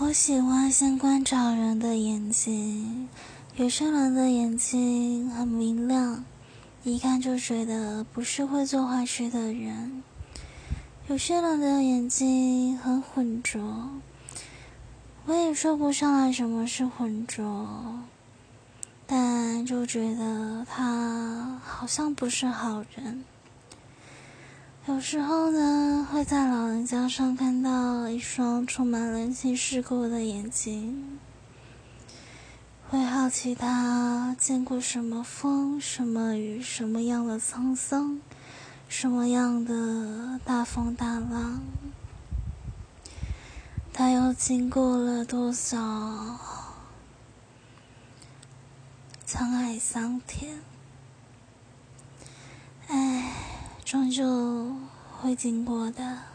我喜欢先观察人的眼睛，有些人的眼睛很明亮，一看就觉得不是会做坏事的人；有些人的眼睛很浑浊，我也说不上来什么是浑浊，但就觉得他好像不是好人。有时候呢，会在老人家上看到一双充满人情世故的眼睛，会好奇他见过什么风、什么雨、什么样的沧桑、什么样的大风大浪，他又经过了多少沧海桑田。终究会经过的。